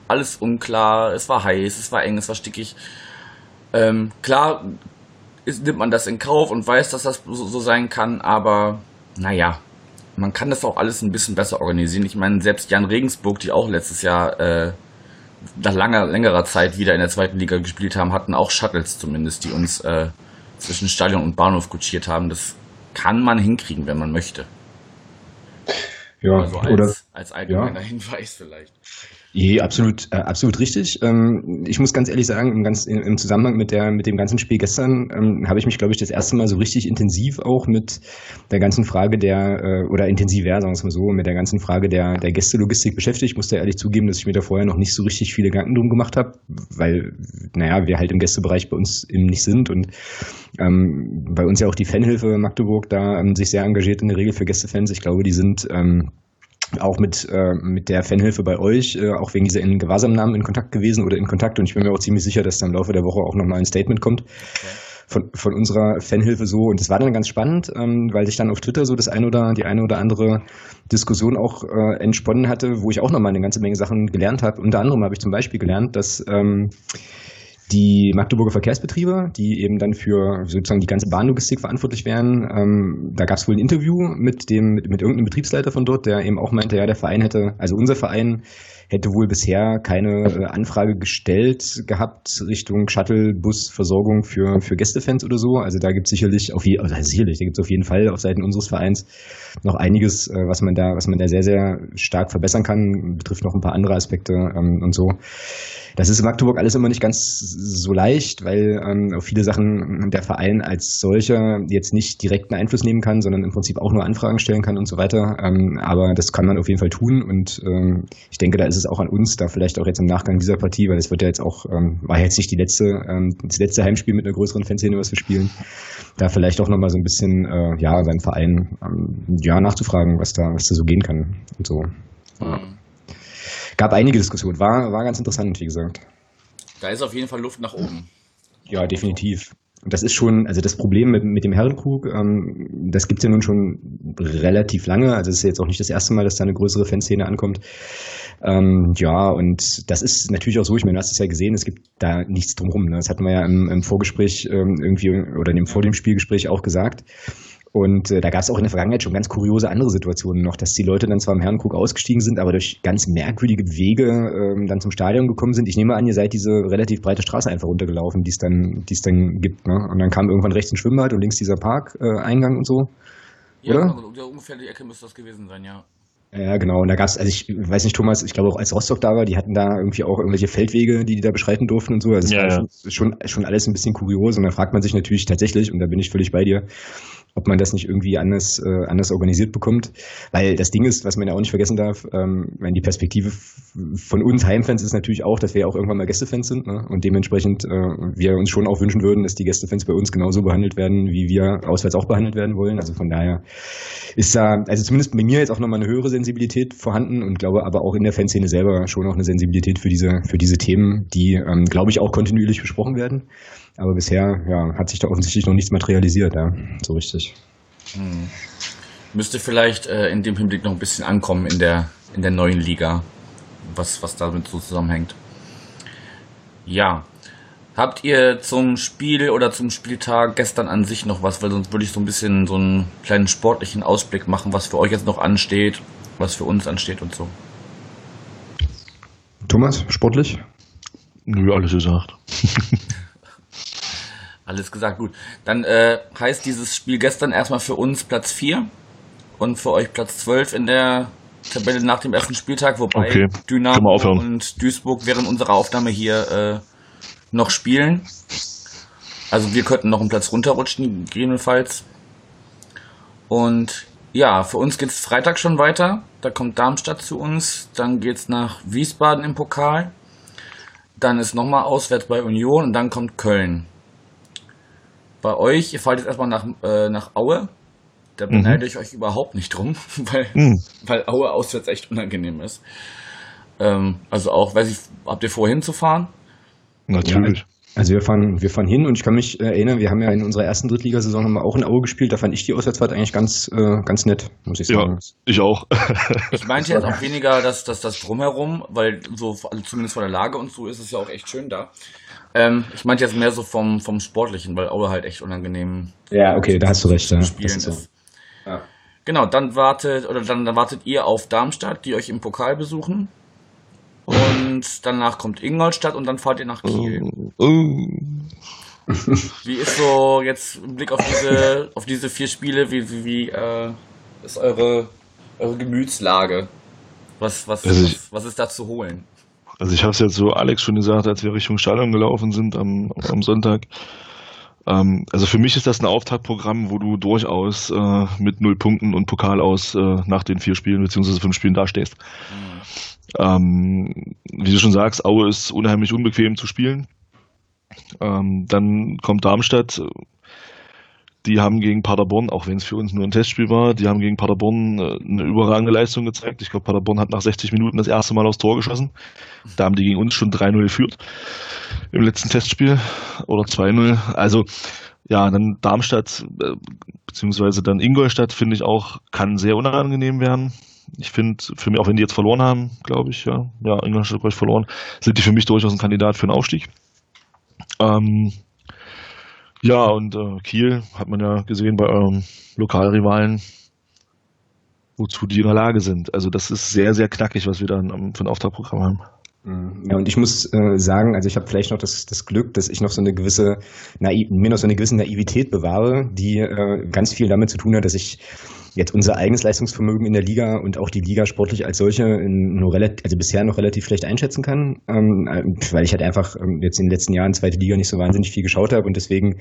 alles unklar, es war heiß, es war eng, es war stickig. Ähm, klar ist, nimmt man das in Kauf und weiß, dass das so, so, sein kann, aber naja, man kann das auch alles ein bisschen besser organisieren. Ich meine, selbst Jan Regensburg, die auch letztes Jahr äh, nach langer, längerer Zeit wieder in der zweiten Liga gespielt haben, hatten auch Shuttles zumindest, die uns äh, zwischen Stadion und Bahnhof kutschiert haben. Das kann man hinkriegen, wenn man möchte. Ja, also als, oder, als allgemeiner ja. Hinweis vielleicht. Je, absolut, äh, absolut richtig. Ähm, ich muss ganz ehrlich sagen, im, ganz, im Zusammenhang mit, der, mit dem ganzen Spiel gestern ähm, habe ich mich, glaube ich, das erste Mal so richtig intensiv auch mit der ganzen Frage der, äh, oder intensiver, sagen wir es mal so, mit der ganzen Frage der, der Gästelogistik beschäftigt. Ich muss da ehrlich zugeben, dass ich mir da vorher noch nicht so richtig viele Gedanken drum gemacht habe, weil, naja, wir halt im Gästebereich bei uns eben nicht sind und ähm, bei uns ja auch die Fanhilfe Magdeburg da ähm, sich sehr engagiert in der Regel für Gästefans. Ich glaube, die sind ähm, auch mit, äh, mit der Fanhilfe bei euch, äh, auch wegen dieser in Gewahrsamnahmen in Kontakt gewesen oder in Kontakt. Und ich bin mir auch ziemlich sicher, dass da im Laufe der Woche auch nochmal ein Statement kommt. Okay. Von, von unserer Fanhilfe so. Und das war dann ganz spannend, ähm, weil sich dann auf Twitter so das eine oder die eine oder andere Diskussion auch äh, entsponnen hatte, wo ich auch nochmal eine ganze Menge Sachen gelernt habe. Unter anderem habe ich zum Beispiel gelernt, dass ähm, die Magdeburger Verkehrsbetriebe, die eben dann für sozusagen die ganze Bahnlogistik verantwortlich wären. Ähm, da gab es wohl ein Interview mit dem mit, mit irgendeinem Betriebsleiter von dort, der eben auch meinte, ja, der Verein hätte, also unser Verein hätte wohl bisher keine äh, Anfrage gestellt gehabt Richtung Shuttle-Bus-Versorgung für, für Gästefans oder so. Also da gibt es sicherlich auf je, also sicherlich, da gibt es auf jeden Fall auf Seiten unseres Vereins noch einiges, äh, was man da, was man da sehr, sehr stark verbessern kann. Betrifft noch ein paar andere Aspekte ähm, und so. Das ist in Magdeburg alles immer nicht ganz so leicht, weil ähm, auf viele Sachen der Verein als solcher jetzt nicht direkten Einfluss nehmen kann, sondern im Prinzip auch nur Anfragen stellen kann und so weiter. Ähm, aber das kann man auf jeden Fall tun und ähm, ich denke, da ist es auch an uns, da vielleicht auch jetzt im Nachgang dieser Partie, weil es wird ja jetzt auch, ähm, war jetzt nicht die letzte, ähm, das letzte Heimspiel mit einer größeren Fanszene, was wir spielen, da vielleicht auch nochmal so ein bisschen, äh, ja, beim Verein, ähm, ja, nachzufragen, was da, was da so gehen kann und so. Ja. Gab einige Diskussionen. War, war ganz interessant, wie gesagt. Da ist auf jeden Fall Luft nach oben. Ja, definitiv. Und das ist schon, also das Problem mit, mit dem Herrenkrug, ähm, das gibt's ja nun schon relativ lange. Also es ist jetzt auch nicht das erste Mal, dass da eine größere Fanszene ankommt. Ähm, ja, und das ist natürlich auch so, ich meine, du hast es ja gesehen, es gibt da nichts drumherum. Ne? Das hatten wir ja im, im Vorgespräch ähm, irgendwie oder in dem, vor dem Spielgespräch auch gesagt. Und äh, da gab es auch in der Vergangenheit schon ganz kuriose andere Situationen noch, dass die Leute dann zwar im Herrenkrug ausgestiegen sind, aber durch ganz merkwürdige Wege ähm, dann zum Stadion gekommen sind. Ich nehme an, ihr seid diese relativ breite Straße einfach runtergelaufen, die es dann, die es dann gibt. Ne? Und dann kam irgendwann rechts ein Schwimmbad und links dieser Parkeingang äh, und so. Ja, Oder? Genau, ungefähr die Ecke müsste das gewesen sein, ja. Ja, genau. Und da gab's, also ich weiß nicht, Thomas, ich glaube auch als Rostock da war, die hatten da irgendwie auch irgendwelche Feldwege, die die da beschreiten durften und so. Also ja, ja. Schon, schon, schon alles ein bisschen kurios. Und da fragt man sich natürlich tatsächlich, und da bin ich völlig bei dir, ob man das nicht irgendwie anders, äh, anders organisiert bekommt. Weil das Ding ist, was man ja auch nicht vergessen darf, ähm, wenn die Perspektive von uns Heimfans ist natürlich auch, dass wir ja auch irgendwann mal Gästefans sind ne? und dementsprechend äh, wir uns schon auch wünschen würden, dass die Gästefans bei uns genauso behandelt werden, wie wir auswärts auch behandelt werden wollen. Also von daher ist da, also zumindest bei mir jetzt auch nochmal eine höhere Sensibilität vorhanden und glaube aber auch in der Fanszene selber schon auch eine Sensibilität für diese, für diese Themen, die, ähm, glaube ich, auch kontinuierlich besprochen werden. Aber bisher ja, hat sich da offensichtlich noch nichts materialisiert, ja, so richtig. Hm. Müsste vielleicht äh, in dem Hinblick noch ein bisschen ankommen in der, in der neuen Liga, was, was damit so zusammenhängt. Ja. Habt ihr zum Spiel oder zum Spieltag gestern an sich noch was? Weil sonst würde ich so ein bisschen so einen kleinen sportlichen Ausblick machen, was für euch jetzt noch ansteht, was für uns ansteht und so. Thomas, sportlich? Nö, alles gesagt. Alles gesagt, gut. Dann äh, heißt dieses Spiel gestern erstmal für uns Platz 4 und für euch Platz 12 in der Tabelle nach dem ersten Spieltag, wobei okay. Dynamo und Duisburg während unserer Aufnahme hier äh, noch spielen. Also wir könnten noch einen Platz runterrutschen, gegebenenfalls. Und ja, für uns geht's Freitag schon weiter. Da kommt Darmstadt zu uns. Dann geht's nach Wiesbaden im Pokal. Dann ist nochmal auswärts bei Union und dann kommt Köln bei euch, ihr fahrt jetzt erstmal nach, äh, nach Aue. Da mhm. beneide mhm. ich euch überhaupt nicht drum, weil, mhm. weil Aue auswärts echt unangenehm ist. Ähm, also auch, weiß ich, habt ihr vor hinzufahren? Natürlich. Ja, also wir fahren, wir fahren hin und ich kann mich erinnern, wir haben ja in unserer ersten Drittligasaison haben wir auch in Aue gespielt. Da fand ich die Auswärtsfahrt eigentlich ganz, äh, ganz nett, muss ich sagen. Ja, ich auch. ich meinte jetzt auch weniger dass, dass das drumherum, weil so also zumindest von der Lage und so ist es ja auch echt schön da. Ähm, ich meinte jetzt mehr so vom, vom Sportlichen, weil Aue halt echt unangenehm. Ja, okay, da hast du recht. Ja. Spielen ist. So. Ja. Genau, dann wartet oder dann, dann wartet ihr auf Darmstadt, die euch im Pokal besuchen. Und danach kommt Ingolstadt und dann fahrt ihr nach Kiel. Oh. oh. Wie ist so jetzt im Blick auf diese, auf diese vier Spiele, wie, wie, wie äh, ist eure, eure Gemütslage? Was, was, also was, was ist da zu holen? Also ich habe es jetzt so Alex schon gesagt, als wir Richtung Stadion gelaufen sind am, am Sonntag. Ähm, also für mich ist das ein Auftaktprogramm, wo du durchaus äh, mit null Punkten und Pokal aus äh, nach den vier Spielen beziehungsweise fünf Spielen dastehst. Mhm. Ähm, wie du schon sagst, Aue ist unheimlich unbequem zu spielen. Ähm, dann kommt Darmstadt, die haben gegen Paderborn, auch wenn es für uns nur ein Testspiel war, die haben gegen Paderborn äh, eine überragende Leistung gezeigt. Ich glaube, Paderborn hat nach 60 Minuten das erste Mal aufs Tor geschossen. Da haben die gegen uns schon 3-0 geführt im letzten Testspiel oder 2-0. Also ja, dann Darmstadt äh, beziehungsweise dann Ingolstadt finde ich auch kann sehr unangenehm werden. Ich finde, für mich, auch wenn die jetzt verloren haben, glaube ich, ja, ja, Ingolstadt hat verloren, sind die für mich durchaus ein Kandidat für einen Aufstieg. Ähm, ja, und äh, Kiel hat man ja gesehen bei eurem Lokalrivalen, wozu die in der Lage sind. Also das ist sehr, sehr knackig, was wir dann für ein Auftragprogramm haben. Mhm. Ja, und ich muss äh, sagen, also ich habe vielleicht noch das, das Glück, dass ich noch so eine gewisse, Naiv, mir noch so eine gewisse Naivität bewahre, die äh, ganz viel damit zu tun hat, dass ich jetzt unser eigenes Leistungsvermögen in der Liga und auch die Liga sportlich als solche nur relativ, also bisher noch relativ schlecht einschätzen kann, ähm, weil ich halt einfach ähm, jetzt in den letzten Jahren zweite Liga nicht so wahnsinnig viel geschaut habe und deswegen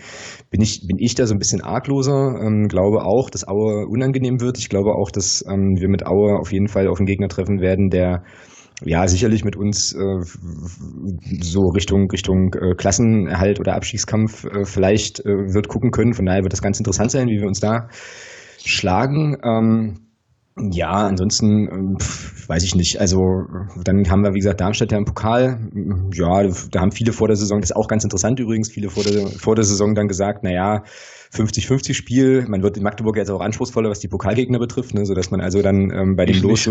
bin ich, bin ich da so ein bisschen argloser, ähm, glaube auch, dass Aue unangenehm wird. Ich glaube auch, dass ähm, wir mit Aue auf jeden Fall auf einen Gegner treffen werden, der ja, sicherlich mit uns äh, so Richtung Richtung äh, Klassenerhalt oder Abstiegskampf äh, vielleicht äh, wird gucken können. Von daher wird das ganz interessant sein, wie wir uns da schlagen. Ähm, ja, ansonsten ähm, weiß ich nicht. Also dann haben wir, wie gesagt, Darmstadt ja im Pokal. Ja, da haben viele vor der Saison, das ist auch ganz interessant übrigens, viele vor der, vor der Saison dann gesagt, naja, 50-50 Spiel. Man wird in Magdeburg jetzt auch anspruchsvoller, was die Pokalgegner betrifft, ne, sodass man also dann ähm, bei dem Los,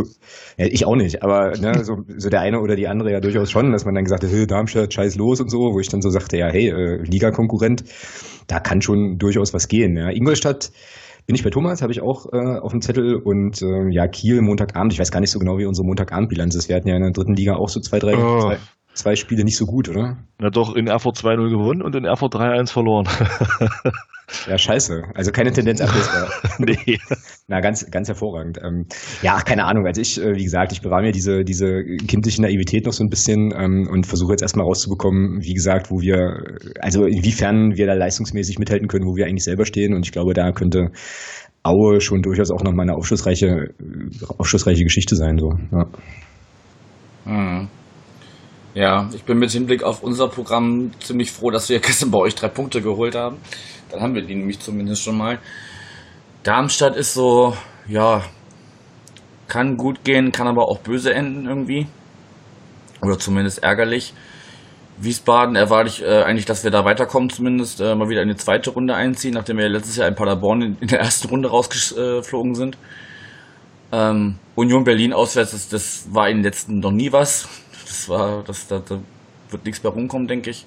ja, ich auch nicht, aber ne, so, so der eine oder die andere ja durchaus schon, dass man dann gesagt hat, hey, Darmstadt, scheiß los und so, wo ich dann so sagte, ja, hey, äh, Liga-Konkurrent, da kann schon durchaus was gehen. Ja. Ingolstadt bin ich bei Thomas, habe ich auch äh, auf dem Zettel und äh, ja, Kiel Montagabend, ich weiß gar nicht so genau, wie unsere Montagabendbilanz ist. Wir hatten ja in der dritten Liga auch so zwei, drei, oh. zwei, zwei Spiele nicht so gut, oder? Na doch, in Erfurt 2-0 gewonnen und in Erfurt 3-1 verloren. Ja, scheiße. Also keine Tendenz ablesbar. nee. Na, ganz, ganz hervorragend. Ähm, ja, keine Ahnung. Also ich, äh, wie gesagt, ich bewahre mir diese, diese kindliche Naivität noch so ein bisschen ähm, und versuche jetzt erstmal rauszubekommen, wie gesagt, wo wir, also inwiefern wir da leistungsmäßig mithalten können, wo wir eigentlich selber stehen. Und ich glaube, da könnte Aue schon durchaus auch nochmal eine aufschlussreiche, aufschlussreiche Geschichte sein. So. Ja. Mhm. Ja, ich bin mit Hinblick auf unser Programm ziemlich froh, dass wir gestern bei euch drei Punkte geholt haben. Dann haben wir die nämlich zumindest schon mal. Darmstadt ist so, ja, kann gut gehen, kann aber auch böse enden irgendwie. Oder zumindest ärgerlich. Wiesbaden erwarte ich äh, eigentlich, dass wir da weiterkommen, zumindest äh, mal wieder in die zweite Runde einziehen, nachdem wir letztes Jahr in Paderborn in, in der ersten Runde rausgeflogen sind. Ähm, Union Berlin auswärts, das, das war in den letzten noch nie was. Das war, das, da, da wird nichts mehr rumkommen, denke ich.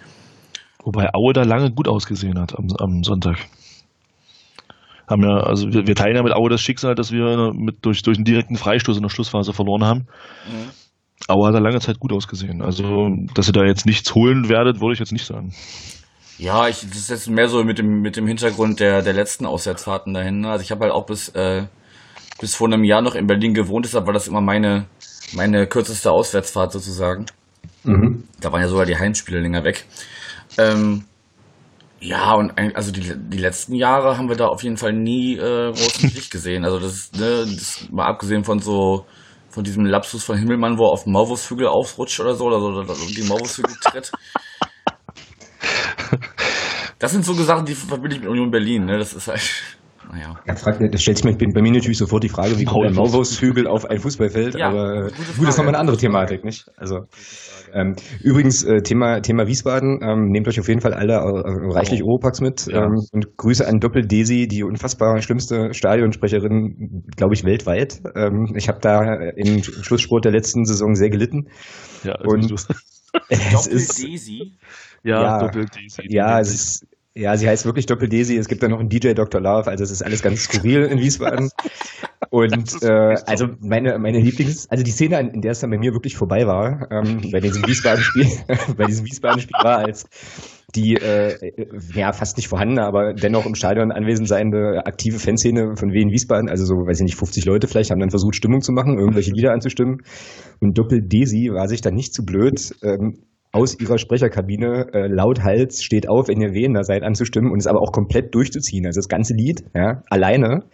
Wobei Aue da lange gut ausgesehen hat am, am Sonntag. Haben ja, also wir, wir, teilen ja mit Aue das Schicksal, dass wir mit, durch, durch einen direkten Freistoß in der Schlussphase verloren haben. Mhm. Aue hat da lange Zeit gut ausgesehen. Also, dass ihr da jetzt nichts holen werdet, würde ich jetzt nicht sagen. Ja, ich, das ist jetzt mehr so mit dem, mit dem Hintergrund der, der letzten Auswärtsfahrten dahin. Also ich habe halt auch bis, äh, bis vor einem Jahr noch in Berlin gewohnt, deshalb war das immer meine, meine kürzeste Auswärtsfahrt sozusagen. Mhm. Da waren ja sogar die Heimspiele länger weg. Ähm, ja, und also die, die letzten Jahre haben wir da auf jeden Fall nie äh, großen Licht gesehen. Also das ist, ne, das mal abgesehen von so von diesem Lapsus von Himmelmann, wo er auf Maulwurfshügel aufrutscht oder so, oder so, oder die Maulwurfshügel tritt. Das sind so Sachen, die verbinde ich mit Union Berlin, ne? Das ist halt. Naja. Ja, frag, das stellt sich mir bei mir natürlich sofort die Frage, wie kommt ein Maulwurfshügel auf ein Fußballfeld? Ja, aber gut, das ist nochmal eine andere Thematik, nicht? Also ähm, übrigens, äh, Thema, Thema Wiesbaden, ähm, nehmt euch auf jeden Fall alle äh, reichlich Oropax mit ja. ähm, und Grüße an Doppel-Desi, die unfassbar schlimmste Stadionsprecherin, glaube ich, weltweit. Ähm, ich habe da im Schlusssport der letzten Saison sehr gelitten. Ja, und Doppel-Desi? Ja, ja Doppel-Desi. Ja, es ist ja, sie heißt wirklich Doppel-Desi. Es gibt da noch einen DJ Dr. Love, also es ist alles ganz skurril in Wiesbaden. Und äh, also meine, meine Lieblings, also die Szene, in der es dann bei mir wirklich vorbei war, ähm, bei diesem Wiesbaden-Spiel, bei diesem Wiesbaden-Spiel war, als die äh, ja fast nicht vorhandene, aber dennoch im Stadion anwesend seiende aktive Fanszene von Wien Wiesbaden, also so, weiß ich nicht, 50 Leute vielleicht, haben dann versucht, Stimmung zu machen, irgendwelche Lieder anzustimmen. Und Doppel-Desi war sich dann nicht zu blöd, ähm, aus ihrer Sprecherkabine äh, lauthals steht auf, wenn ihr Wiener seid, anzustimmen und es aber auch komplett durchzuziehen. Also das ganze Lied, ja, alleine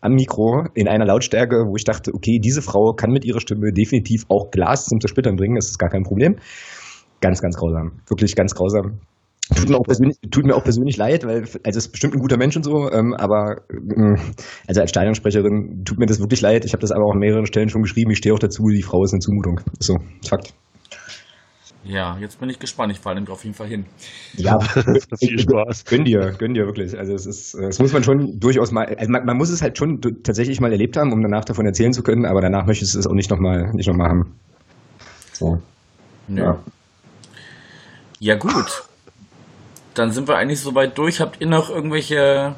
am Mikro in einer Lautstärke, wo ich dachte, okay, diese Frau kann mit ihrer Stimme definitiv auch Glas zum Zersplittern bringen, das ist gar kein Problem. Ganz, ganz grausam. Wirklich ganz grausam. Tut mir, auch persönlich, tut mir auch persönlich leid, weil also ist bestimmt ein guter Mensch und so, ähm, aber ähm, also als Stadionsprecherin tut mir das wirklich leid. Ich habe das aber auch an mehreren Stellen schon geschrieben. Ich stehe auch dazu, die Frau ist eine Zumutung. So, Fakt. Ja, jetzt bin ich gespannt. Ich fahre auf jeden Fall hin. Ja, viel Spaß. Gönn dir, gönn dir wirklich. Also es ist, das muss man schon durchaus mal, also man, man muss es halt schon tatsächlich mal erlebt haben, um danach davon erzählen zu können, aber danach möchtest du es auch nicht nochmal nicht noch mal haben. So. Ja. ja gut. dann sind wir eigentlich soweit durch. Habt ihr noch irgendwelche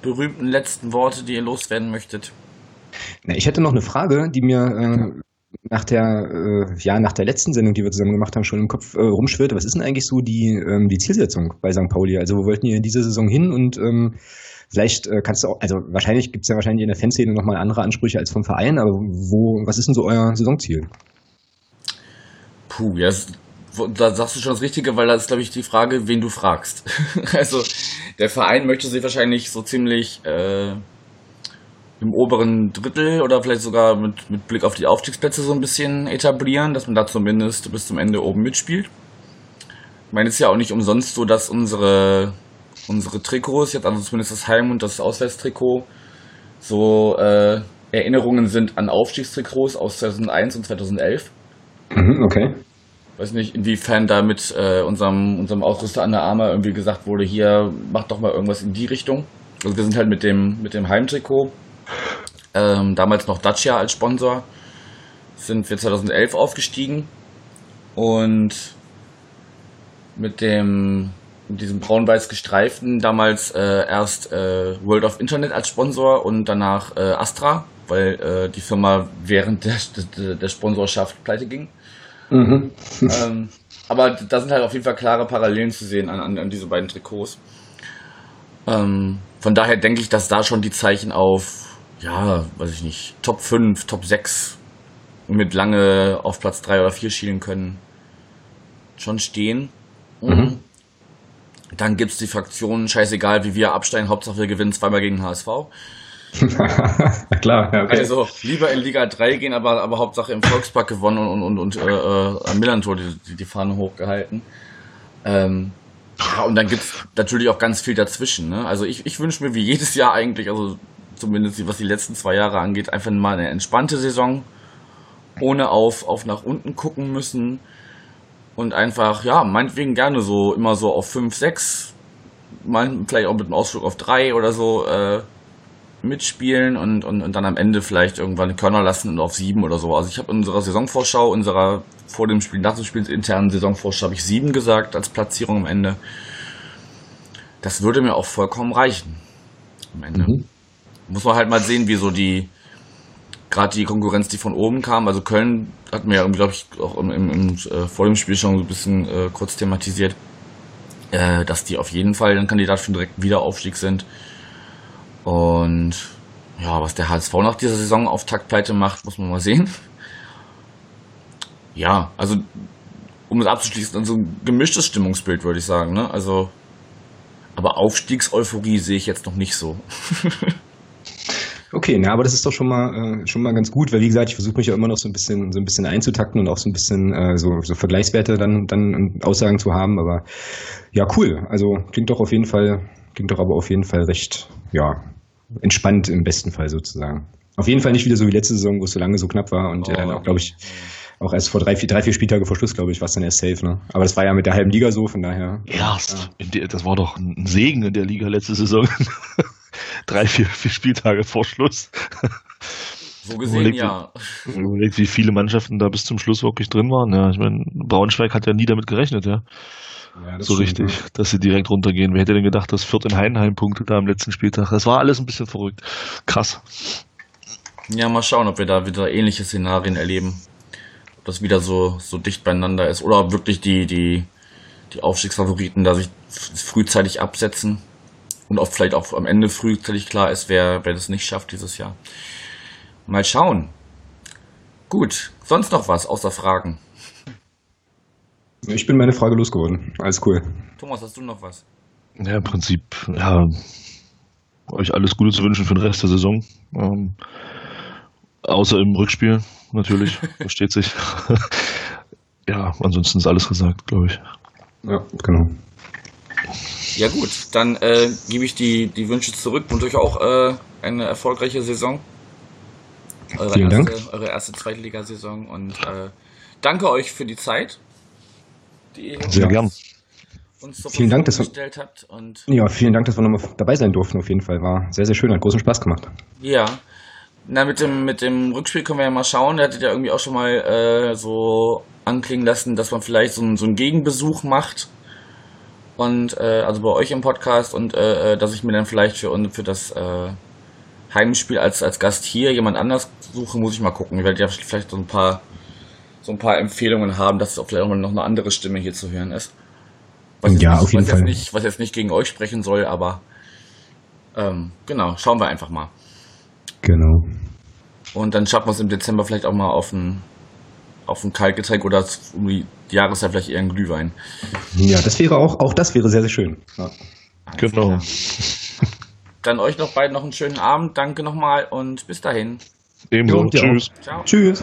berühmten letzten Worte, die ihr loswerden möchtet? Na, ich hätte noch eine Frage, die mir äh, nach der, äh, ja, nach der letzten Sendung, die wir zusammen gemacht haben, schon im Kopf äh, rumschwirrte. Was ist denn eigentlich so die, ähm, die Zielsetzung bei St. Pauli? Also wo wollten ihr in dieser Saison hin und ähm, vielleicht äh, kannst du auch, also wahrscheinlich gibt es ja wahrscheinlich in der Fanszene nochmal andere Ansprüche als vom Verein, aber wo, was ist denn so euer Saisonziel? Puh, ja, das, da sagst du schon das Richtige, weil das ist, glaube ich, die Frage, wen du fragst. also der Verein möchte sich wahrscheinlich so ziemlich äh, im oberen Drittel oder vielleicht sogar mit, mit Blick auf die Aufstiegsplätze so ein bisschen etablieren, dass man da zumindest bis zum Ende oben mitspielt. Ich meine, es ist ja auch nicht umsonst so, dass unsere, unsere Trikots, jetzt also zumindest das Heim- und das Auswärtstrikot, so äh, Erinnerungen sind an Aufstiegstrikots aus 2001 und 2011. Mhm, okay. Weiß nicht, inwiefern da mit äh, unserem, unserem Ausrüster an der Arme irgendwie gesagt wurde, hier, mach doch mal irgendwas in die Richtung. Also wir sind halt mit dem, mit dem Heimtrikot ähm, damals noch Dacia als Sponsor, sind wir 2011 aufgestiegen und mit dem mit diesem braun-weiß gestreiften damals äh, erst äh, World of Internet als Sponsor und danach äh, Astra, weil äh, die Firma während der, der, der Sponsorschaft pleite ging. Mhm. Ähm, aber da sind halt auf jeden Fall klare Parallelen zu sehen an, an, an diese beiden Trikots. Ähm, von daher denke ich, dass da schon die Zeichen auf ja, weiß ich nicht, Top 5, Top 6 mit lange auf Platz 3 oder 4 schielen können, schon stehen. Mhm. Dann gibt es die Fraktionen, scheißegal wie wir absteigen, Hauptsache wir gewinnen zweimal gegen den HSV. Klar, ja, okay. Also lieber in Liga 3 gehen, aber, aber Hauptsache im Volkspark gewonnen und, und, und äh, äh, am Millantor die, die Fahne hochgehalten. Ähm, ja, und dann gibt es natürlich auch ganz viel dazwischen. Ne? Also ich, ich wünsche mir wie jedes Jahr eigentlich, also zumindest was die letzten zwei Jahre angeht, einfach mal eine entspannte Saison, ohne auf, auf nach unten gucken müssen und einfach, ja, meinetwegen gerne so immer so auf 5, 6, mal vielleicht auch mit einem Ausflug auf 3 oder so äh, mitspielen und, und, und dann am Ende vielleicht irgendwann Körner lassen und auf 7 oder so. Also ich habe in unserer Saisonvorschau, unserer vor dem Spiel, nach dem Spiel internen Saisonvorschau habe ich 7 gesagt als Platzierung am Ende. Das würde mir auch vollkommen reichen. Am Ende. Mhm muss man halt mal sehen, wie so die, gerade die Konkurrenz, die von oben kam. Also Köln hat mir ja, glaube ich, auch im, im, im äh, vor dem Spiel schon ein bisschen äh, kurz thematisiert, äh, dass die auf jeden Fall ein Kandidat für den direkten Wiederaufstieg sind. Und ja, was der HSV nach dieser Saison auf Taktpleite macht, muss man mal sehen. Ja, also um es abzuschließen, dann so ein gemischtes Stimmungsbild, würde ich sagen. Ne? Also, aber Aufstiegseuphorie sehe ich jetzt noch nicht so. Okay, na, aber das ist doch schon mal äh, schon mal ganz gut, weil wie gesagt, ich versuche mich ja immer noch so ein bisschen so ein bisschen einzutakten und auch so ein bisschen äh, so, so Vergleichswerte dann dann Aussagen zu haben. Aber ja, cool. Also klingt doch auf jeden Fall klingt doch aber auf jeden Fall recht ja entspannt im besten Fall sozusagen. Auf jeden Fall nicht wieder so wie letzte Saison, wo es so lange so knapp war und oh, ja, dann auch, glaube ich, auch erst vor drei, vier, drei, vier Spieltage vor Schluss, glaube ich, war es dann erst safe, ne? Aber das war ja mit der halben Liga so, von daher. Erst. Ja. Das war doch ein Segen in der Liga letzte Saison. drei, vier, vier Spieltage vor Schluss. So gesehen, überlegt, ja. Überlegt, wie viele Mannschaften da bis zum Schluss wirklich drin waren. Ja, ich meine, Braunschweig hat ja nie damit gerechnet, ja. ja so richtig, ja. dass sie direkt runtergehen. Wer hätte denn gedacht, dass Fürth in Heidenheim punktet da am letzten Spieltag? Das war alles ein bisschen verrückt. Krass. Ja, mal schauen, ob wir da wieder ähnliche Szenarien erleben. Ob das wieder so, so dicht beieinander ist. Oder ob wirklich die, die, die Aufstiegsfavoriten da sich frühzeitig absetzen und auch vielleicht auch am Ende frühzeitig klar ist, wer, wer das nicht schafft dieses Jahr. Mal schauen. Gut, sonst noch was außer Fragen? Ich bin meine Frage losgeworden. Alles cool. Thomas, hast du noch was? Ja, im Prinzip, ja, euch alles Gute zu wünschen für den Rest der Saison. Ähm, außer im Rückspiel, natürlich, versteht sich. ja, ansonsten ist alles gesagt, glaube ich. Ja, genau. Ja gut, dann äh, gebe ich die, die Wünsche zurück und euch auch äh, eine erfolgreiche Saison. Eure Vielen erste, Dank. Eure erste Zweitligasaison und äh, danke euch für die Zeit, die ihr Sehr gern. uns zur vielen Dank, dass gestellt habt. Und ja, vielen Dank, dass wir nochmal dabei sein durften. Auf jeden Fall war sehr, sehr schön, hat großen Spaß gemacht. Ja. Na, mit dem, mit dem Rückspiel können wir ja mal schauen. Da hattet ja irgendwie auch schon mal äh, so anklingen lassen, dass man vielleicht so, so einen Gegenbesuch macht und äh, also bei euch im Podcast und äh, äh dass ich mir dann vielleicht für, für das äh, Heimspiel als, als Gast hier jemand anders suche, muss ich mal gucken. Ich werde ja vielleicht so ein paar so ein paar Empfehlungen haben, dass auch vielleicht auch mal noch eine andere Stimme hier zu hören ist. Was ja, nicht, auf jeden was Fall. Jetzt nicht, was jetzt nicht gegen euch sprechen soll, aber ähm, genau, schauen wir einfach mal. Genau. Und dann schaffen wir es im Dezember vielleicht auch mal auf ein, auf ein Kaltgetränk oder um die Jahreszeit vielleicht eher ein Glühwein. Ja, das wäre auch, auch das wäre sehr, sehr schön. Ja. Genau. Klar. Dann euch noch beiden noch einen schönen Abend. Danke nochmal und bis dahin. Ebenso. Tschüss. Ciao. Tschüss.